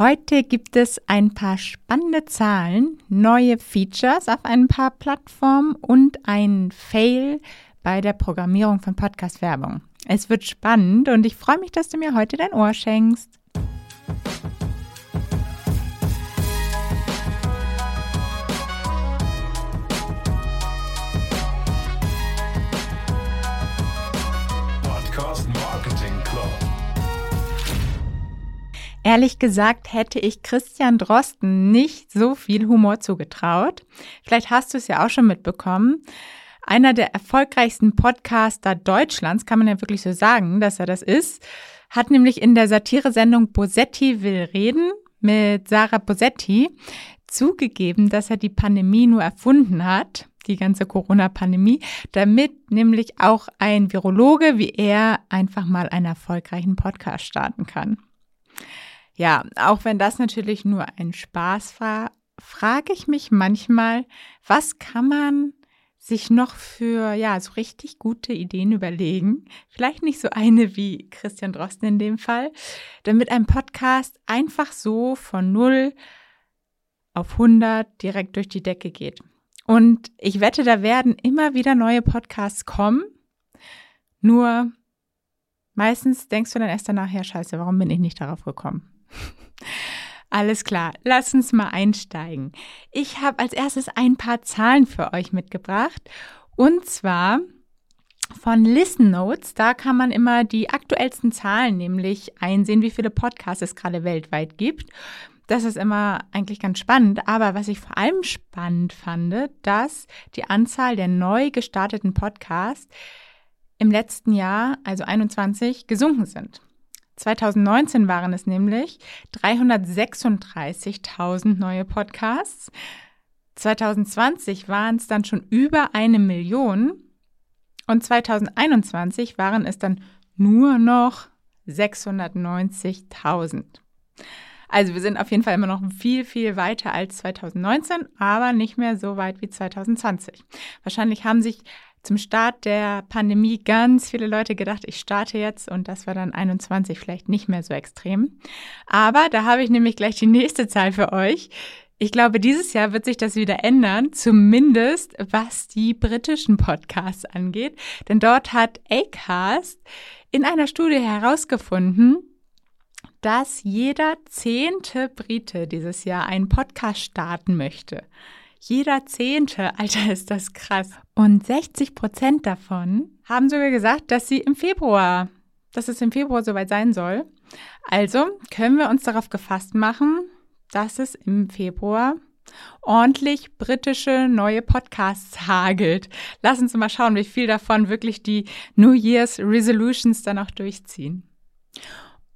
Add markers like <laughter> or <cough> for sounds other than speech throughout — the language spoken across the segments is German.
Heute gibt es ein paar spannende Zahlen, neue Features auf ein paar Plattformen und ein Fail bei der Programmierung von Podcast-Werbung. Es wird spannend und ich freue mich, dass du mir heute dein Ohr schenkst. Ehrlich gesagt hätte ich Christian Drosten nicht so viel Humor zugetraut. Vielleicht hast du es ja auch schon mitbekommen. Einer der erfolgreichsten Podcaster Deutschlands, kann man ja wirklich so sagen, dass er das ist, hat nämlich in der Satiresendung Bosetti will reden mit Sarah Bosetti zugegeben, dass er die Pandemie nur erfunden hat, die ganze Corona-Pandemie, damit nämlich auch ein Virologe wie er einfach mal einen erfolgreichen Podcast starten kann. Ja, auch wenn das natürlich nur ein Spaß war, frage ich mich manchmal, was kann man sich noch für ja so richtig gute Ideen überlegen. Vielleicht nicht so eine wie Christian Drosten in dem Fall, damit ein Podcast einfach so von 0 auf 100 direkt durch die Decke geht. Und ich wette, da werden immer wieder neue Podcasts kommen. Nur meistens denkst du dann erst danach, ja scheiße, warum bin ich nicht darauf gekommen? <laughs> Alles klar, lass uns mal einsteigen. Ich habe als erstes ein paar Zahlen für euch mitgebracht. Und zwar von Listen Notes. Da kann man immer die aktuellsten Zahlen nämlich einsehen, wie viele Podcasts es gerade weltweit gibt. Das ist immer eigentlich ganz spannend. Aber was ich vor allem spannend fand, dass die Anzahl der neu gestarteten Podcasts im letzten Jahr, also 21, gesunken sind. 2019 waren es nämlich 336.000 neue Podcasts. 2020 waren es dann schon über eine Million und 2021 waren es dann nur noch 690.000. Also wir sind auf jeden Fall immer noch viel, viel weiter als 2019, aber nicht mehr so weit wie 2020. Wahrscheinlich haben sich zum Start der Pandemie ganz viele Leute gedacht, ich starte jetzt und das war dann 21 vielleicht nicht mehr so extrem. Aber da habe ich nämlich gleich die nächste Zahl für euch. Ich glaube, dieses Jahr wird sich das wieder ändern, zumindest was die britischen Podcasts angeht. Denn dort hat Acast in einer Studie herausgefunden, dass jeder zehnte Brite dieses Jahr einen Podcast starten möchte. Jeder Zehnte, Alter, ist das krass. Und 60 Prozent davon haben sogar gesagt, dass sie im Februar, dass es im Februar soweit sein soll. Also können wir uns darauf gefasst machen, dass es im Februar ordentlich britische neue Podcasts hagelt. Lass uns mal schauen, wie viel davon wirklich die New Year's Resolutions dann auch durchziehen.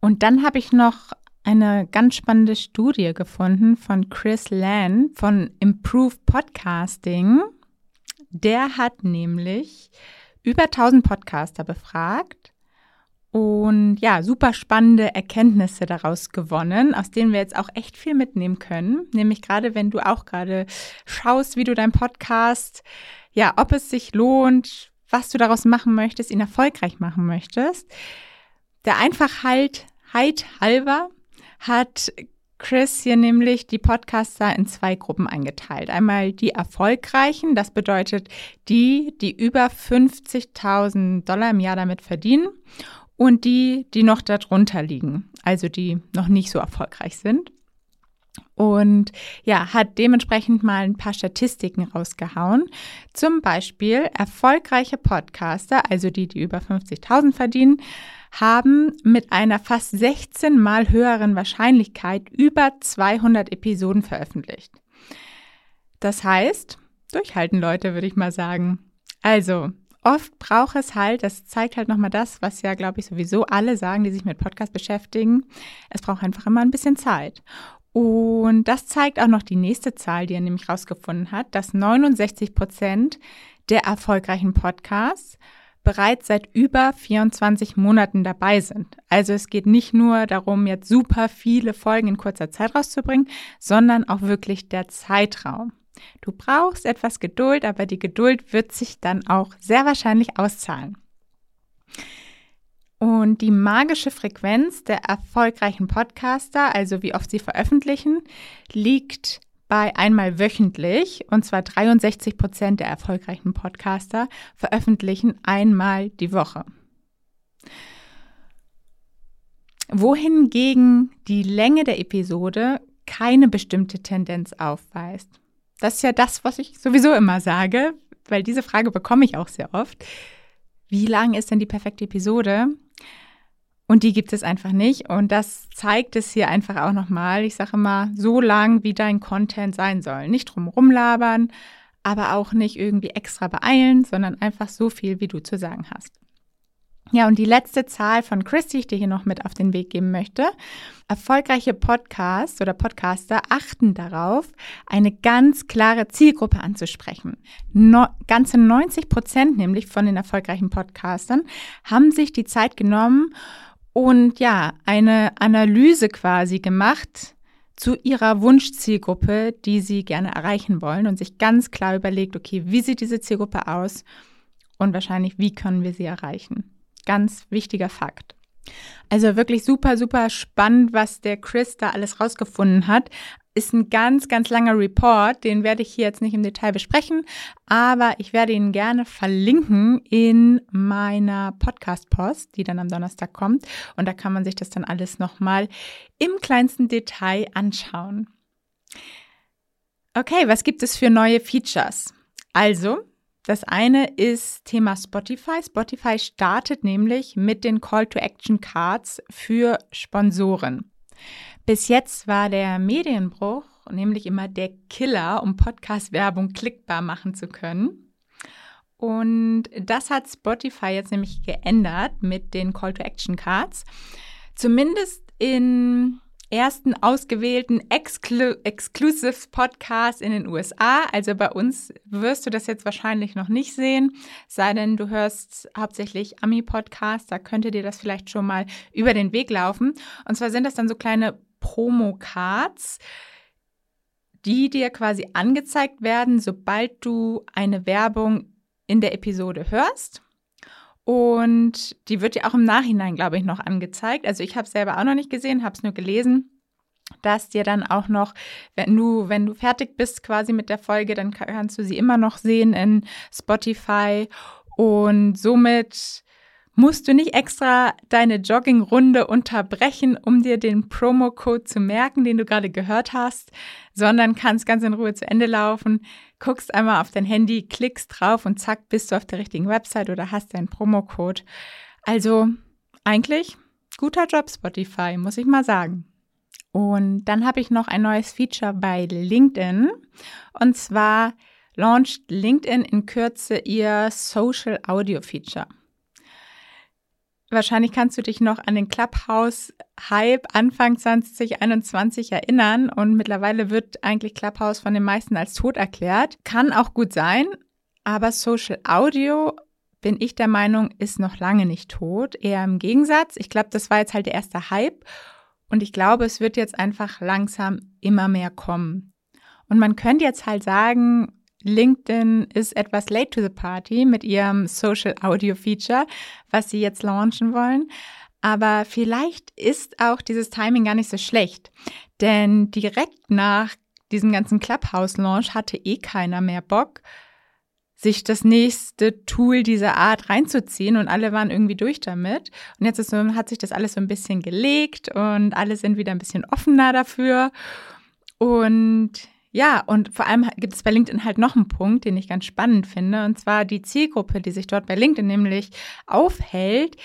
Und dann habe ich noch eine ganz spannende Studie gefunden von Chris Lan von Improve Podcasting. Der hat nämlich über 1000 Podcaster befragt und ja, super spannende Erkenntnisse daraus gewonnen, aus denen wir jetzt auch echt viel mitnehmen können. Nämlich gerade, wenn du auch gerade schaust, wie du dein Podcast, ja, ob es sich lohnt, was du daraus machen möchtest, ihn erfolgreich machen möchtest. Der Einfachheit halber hat Chris hier nämlich die Podcaster in zwei Gruppen eingeteilt. Einmal die erfolgreichen, das bedeutet die, die über 50.000 Dollar im Jahr damit verdienen und die, die noch darunter liegen, also die noch nicht so erfolgreich sind. Und ja, hat dementsprechend mal ein paar Statistiken rausgehauen. Zum Beispiel erfolgreiche Podcaster, also die, die über 50.000 verdienen, haben mit einer fast 16 mal höheren Wahrscheinlichkeit über 200 Episoden veröffentlicht. Das heißt, durchhalten Leute, würde ich mal sagen. Also, oft braucht es halt, das zeigt halt nochmal das, was ja, glaube ich, sowieso alle sagen, die sich mit Podcast beschäftigen. Es braucht einfach immer ein bisschen Zeit. Und das zeigt auch noch die nächste Zahl, die er nämlich rausgefunden hat, dass 69 Prozent der erfolgreichen Podcasts bereits seit über 24 Monaten dabei sind. Also es geht nicht nur darum, jetzt super viele Folgen in kurzer Zeit rauszubringen, sondern auch wirklich der Zeitraum. Du brauchst etwas Geduld, aber die Geduld wird sich dann auch sehr wahrscheinlich auszahlen. Und die magische Frequenz der erfolgreichen Podcaster, also wie oft sie veröffentlichen, liegt bei einmal wöchentlich. Und zwar 63 Prozent der erfolgreichen Podcaster veröffentlichen einmal die Woche. Wohingegen die Länge der Episode keine bestimmte Tendenz aufweist. Das ist ja das, was ich sowieso immer sage, weil diese Frage bekomme ich auch sehr oft. Wie lang ist denn die perfekte Episode? Und die gibt es einfach nicht. Und das zeigt es hier einfach auch nochmal. Ich sage immer, so lang, wie dein Content sein soll. Nicht drum rumlabern, aber auch nicht irgendwie extra beeilen, sondern einfach so viel, wie du zu sagen hast. Ja, und die letzte Zahl von Chris, die ich dir hier noch mit auf den Weg geben möchte. Erfolgreiche Podcasts oder Podcaster achten darauf, eine ganz klare Zielgruppe anzusprechen. No, ganze 90 Prozent nämlich von den erfolgreichen Podcastern haben sich die Zeit genommen und ja, eine Analyse quasi gemacht zu ihrer Wunschzielgruppe, die sie gerne erreichen wollen und sich ganz klar überlegt, okay, wie sieht diese Zielgruppe aus und wahrscheinlich, wie können wir sie erreichen. Ganz wichtiger Fakt. Also wirklich super, super spannend, was der Chris da alles rausgefunden hat. Ist ein ganz, ganz langer Report, den werde ich hier jetzt nicht im Detail besprechen, aber ich werde ihn gerne verlinken in meiner Podcast-Post, die dann am Donnerstag kommt. Und da kann man sich das dann alles nochmal im kleinsten Detail anschauen. Okay, was gibt es für neue Features? Also, das eine ist Thema Spotify. Spotify startet nämlich mit den Call to Action Cards für Sponsoren. Bis jetzt war der Medienbruch nämlich immer der Killer, um Podcast-Werbung klickbar machen zu können. Und das hat Spotify jetzt nämlich geändert mit den Call to Action Cards. Zumindest in ersten ausgewählten Exclu Exclusive Podcast in den USA. Also bei uns wirst du das jetzt wahrscheinlich noch nicht sehen, sei denn du hörst hauptsächlich Ami-Podcasts, da könnte dir das vielleicht schon mal über den Weg laufen. Und zwar sind das dann so kleine Promo-Cards, die dir quasi angezeigt werden, sobald du eine Werbung in der Episode hörst. Und die wird dir auch im Nachhinein, glaube ich, noch angezeigt. Also ich habe es selber auch noch nicht gesehen, habe es nur gelesen dass dir dann auch noch, wenn du, wenn du fertig bist quasi mit der Folge, dann kannst du sie immer noch sehen in Spotify und somit musst du nicht extra deine Joggingrunde unterbrechen, um dir den Promo-Code zu merken, den du gerade gehört hast, sondern kannst ganz in Ruhe zu Ende laufen, guckst einmal auf dein Handy, klickst drauf und zack, bist du auf der richtigen Website oder hast deinen Promo-Code. Also eigentlich guter Job, Spotify, muss ich mal sagen. Und dann habe ich noch ein neues Feature bei LinkedIn. Und zwar launcht LinkedIn in Kürze ihr Social Audio Feature. Wahrscheinlich kannst du dich noch an den Clubhouse-Hype Anfang 2021 erinnern und mittlerweile wird eigentlich Clubhouse von den meisten als tot erklärt. Kann auch gut sein, aber Social Audio bin ich der Meinung, ist noch lange nicht tot. Eher im Gegensatz. Ich glaube, das war jetzt halt der erste Hype und ich glaube, es wird jetzt einfach langsam immer mehr kommen. Und man könnte jetzt halt sagen, LinkedIn ist etwas late to the party mit ihrem Social Audio Feature, was sie jetzt launchen wollen. Aber vielleicht ist auch dieses Timing gar nicht so schlecht. Denn direkt nach diesem ganzen Clubhouse-Launch hatte eh keiner mehr Bock, sich das nächste Tool dieser Art reinzuziehen und alle waren irgendwie durch damit. Und jetzt so, hat sich das alles so ein bisschen gelegt und alle sind wieder ein bisschen offener dafür. Und ja, und vor allem gibt es bei LinkedIn halt noch einen Punkt, den ich ganz spannend finde, und zwar die Zielgruppe, die sich dort bei LinkedIn nämlich aufhält,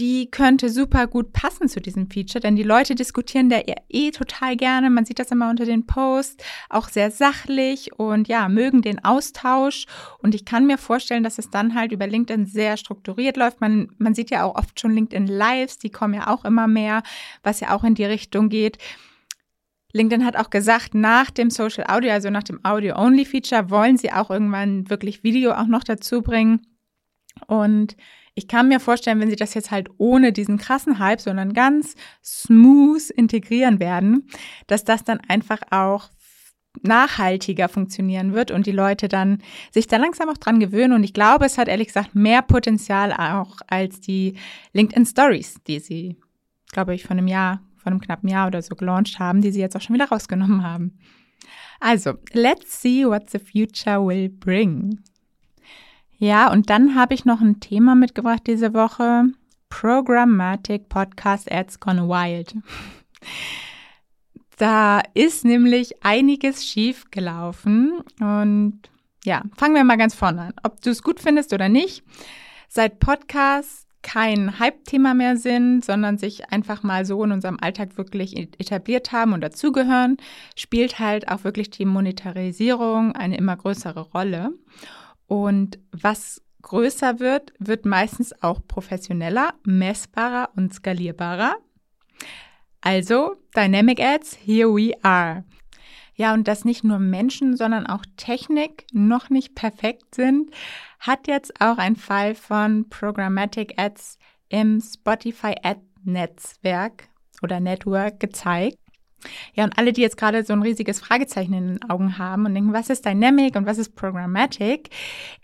die könnte super gut passen zu diesem Feature, denn die Leute diskutieren da eh total gerne. Man sieht das immer unter den Posts, auch sehr sachlich und ja, mögen den Austausch. Und ich kann mir vorstellen, dass es dann halt über LinkedIn sehr strukturiert läuft. Man, man sieht ja auch oft schon LinkedIn Lives, die kommen ja auch immer mehr, was ja auch in die Richtung geht. LinkedIn hat auch gesagt, nach dem Social Audio, also nach dem Audio-Only-Feature, wollen sie auch irgendwann wirklich Video auch noch dazu bringen. Und ich kann mir vorstellen, wenn sie das jetzt halt ohne diesen krassen Hype, sondern ganz smooth integrieren werden, dass das dann einfach auch nachhaltiger funktionieren wird und die Leute dann sich da langsam auch dran gewöhnen. Und ich glaube, es hat ehrlich gesagt mehr Potenzial auch als die LinkedIn Stories, die sie, glaube ich, von einem Jahr, von einem knappen Jahr oder so gelauncht haben, die sie jetzt auch schon wieder rausgenommen haben. Also, let's see what the future will bring. Ja, und dann habe ich noch ein Thema mitgebracht diese Woche. Programmatic Podcast Ads Gone Wild. <laughs> Da ist nämlich einiges schief gelaufen. Und ja, fangen wir mal ganz vorne an. Ob du es gut findest oder nicht, seit Podcasts kein Hype-Thema mehr sind, sondern sich einfach mal so in unserem Alltag wirklich etabliert haben und dazugehören, spielt halt auch wirklich die Monetarisierung eine immer größere Rolle. Und was größer wird, wird meistens auch professioneller, messbarer und skalierbarer. Also Dynamic Ads, here we are. Ja, und dass nicht nur Menschen, sondern auch Technik noch nicht perfekt sind, hat jetzt auch ein Fall von Programmatic Ads im Spotify Ad Netzwerk oder Network gezeigt. Ja, und alle, die jetzt gerade so ein riesiges Fragezeichen in den Augen haben und denken, was ist Dynamic und was ist Programmatic?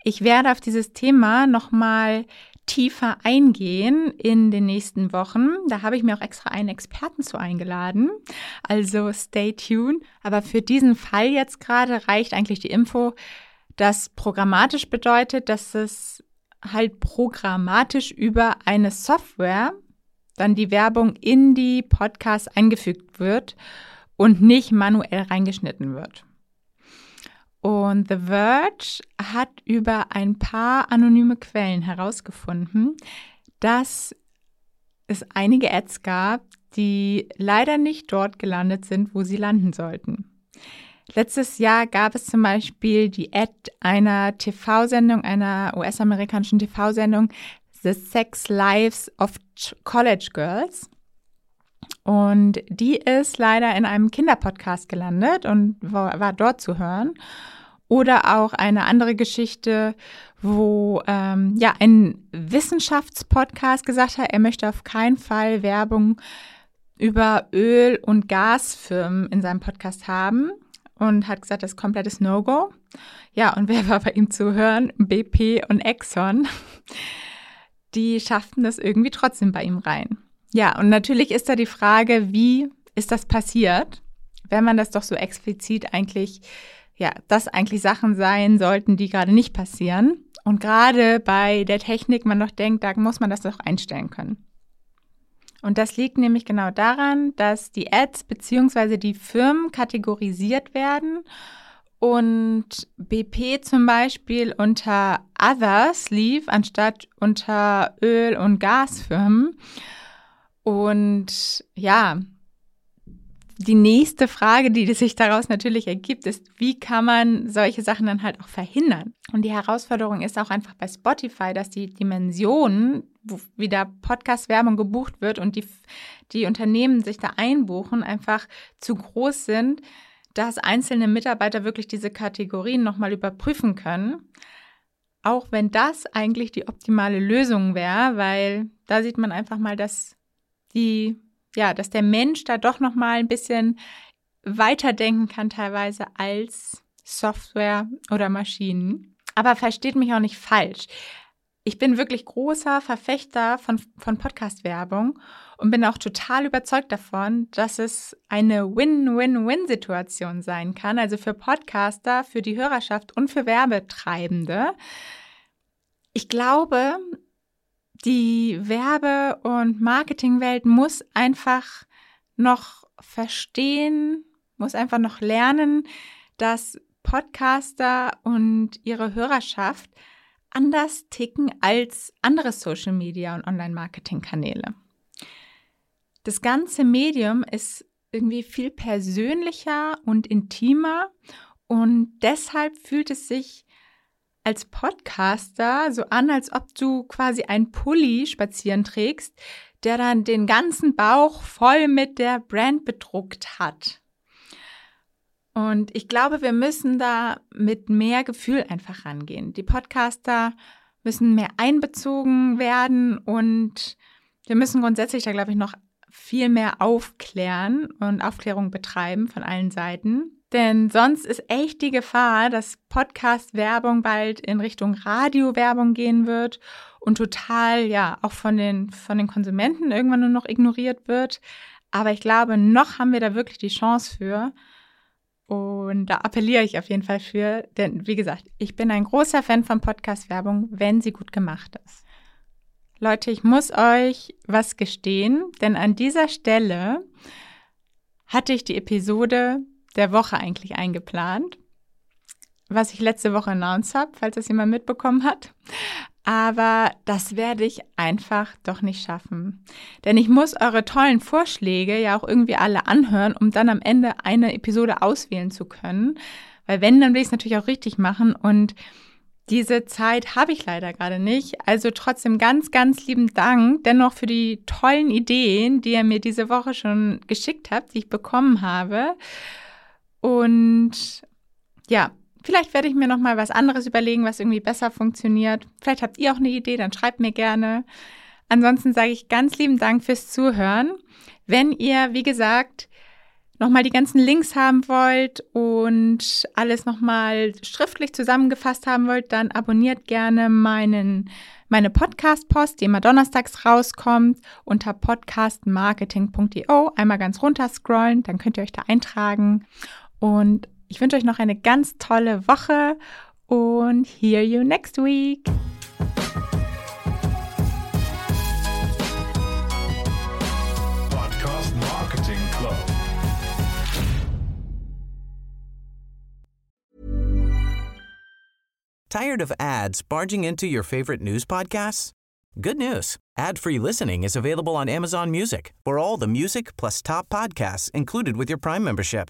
Ich werde auf dieses Thema nochmal tiefer eingehen in den nächsten Wochen. Da habe ich mir auch extra einen Experten zu eingeladen. Also stay tuned. Aber für diesen Fall jetzt gerade reicht eigentlich die Info, dass programmatisch bedeutet, dass es halt programmatisch über eine Software dann die Werbung in die Podcasts eingefügt wird und nicht manuell reingeschnitten wird. Und The Verge hat über ein paar anonyme Quellen herausgefunden, dass es einige Ads gab, die leider nicht dort gelandet sind, wo sie landen sollten. Letztes Jahr gab es zum Beispiel die Ad einer TV-Sendung, einer US-amerikanischen TV-Sendung, The Sex Lives of College Girls. Und die ist leider in einem Kinderpodcast gelandet und war, dort zu hören. Oder auch eine andere Geschichte, wo ähm, ja ein Wissenschaftspodcast gesagt hat, er möchte auf keinen Fall Werbung über Öl- und Gasfirmen in seinem Podcast haben und hat gesagt, das ist komplettes No-Go. Ja, und wer war bei ihm zu hören? BP und Exxon. Die schafften das irgendwie trotzdem bei ihm rein. Ja, und natürlich ist da die Frage, wie ist das passiert, wenn man das doch so explizit eigentlich, ja, das eigentlich Sachen sein sollten, die gerade nicht passieren. Und gerade bei der Technik man doch denkt, da muss man das doch einstellen können. Und das liegt nämlich genau daran, dass die Ads bzw. die Firmen kategorisiert werden und BP zum Beispiel unter Others lief, anstatt unter Öl- und Gasfirmen. Und ja, die nächste Frage, die sich daraus natürlich ergibt, ist, wie kann man solche Sachen dann halt auch verhindern? Und die Herausforderung ist auch einfach bei Spotify, dass die Dimensionen, wo wieder Podcast-Werbung gebucht wird und die, die Unternehmen sich da einbuchen, einfach zu groß sind, dass einzelne Mitarbeiter wirklich diese Kategorien nochmal überprüfen können. Auch wenn das eigentlich die optimale Lösung wäre, weil da sieht man einfach mal, dass die, ja, dass der Mensch da doch noch mal ein bisschen weiterdenken kann teilweise als Software oder Maschinen. Aber versteht mich auch nicht falsch. Ich bin wirklich großer Verfechter von, von Podcast-Werbung und bin auch total überzeugt davon, dass es eine Win-Win-Win-Situation sein kann. Also für Podcaster, für die Hörerschaft und für Werbetreibende. Ich glaube, die Werbe- und Marketingwelt muss einfach noch verstehen, muss einfach noch lernen, dass Podcaster und ihre Hörerschaft anders ticken als andere Social Media und Online-Marketing-Kanäle. Das ganze Medium ist irgendwie viel persönlicher und intimer und deshalb fühlt es sich als Podcaster so an, als ob du quasi ein Pulli spazieren trägst, der dann den ganzen Bauch voll mit der Brand bedruckt hat. Und ich glaube, wir müssen da mit mehr Gefühl einfach rangehen. Die Podcaster müssen mehr einbezogen werden und wir müssen grundsätzlich da, glaube ich, noch viel mehr aufklären und Aufklärung betreiben von allen Seiten. Denn sonst ist echt die Gefahr, dass Podcast-Werbung bald in Richtung Radio-Werbung gehen wird und total, ja, auch von den, von den Konsumenten irgendwann nur noch ignoriert wird. Aber ich glaube, noch haben wir da wirklich die Chance für. Und da appelliere ich auf jeden Fall für, denn wie gesagt, ich bin ein großer Fan von Podcast-Werbung, wenn sie gut gemacht ist. Leute, ich muss euch was gestehen, denn an dieser Stelle hatte ich die Episode der Woche eigentlich eingeplant, was ich letzte Woche announced habe, falls das jemand mitbekommen hat. Aber das werde ich einfach doch nicht schaffen. Denn ich muss eure tollen Vorschläge ja auch irgendwie alle anhören, um dann am Ende eine Episode auswählen zu können. Weil wenn, dann will ich es natürlich auch richtig machen. Und diese Zeit habe ich leider gerade nicht. Also trotzdem ganz, ganz lieben Dank dennoch für die tollen Ideen, die ihr mir diese Woche schon geschickt habt, die ich bekommen habe. Und ja, Vielleicht werde ich mir noch mal was anderes überlegen, was irgendwie besser funktioniert. Vielleicht habt ihr auch eine Idee, dann schreibt mir gerne. Ansonsten sage ich ganz lieben Dank fürs Zuhören. Wenn ihr, wie gesagt, nochmal die ganzen Links haben wollt und alles nochmal schriftlich zusammengefasst haben wollt, dann abonniert gerne meinen, meine Podcast-Post, die immer donnerstags rauskommt, unter podcastmarketing.io. Einmal ganz runter scrollen, dann könnt ihr euch da eintragen. Und ich wünsche euch noch eine ganz tolle Woche und hear you next week. Podcast Marketing Club. Tired of ads barging into your favorite news podcasts? Good news. Ad-free listening is available on Amazon Music. For all the music plus top podcasts included with your Prime membership.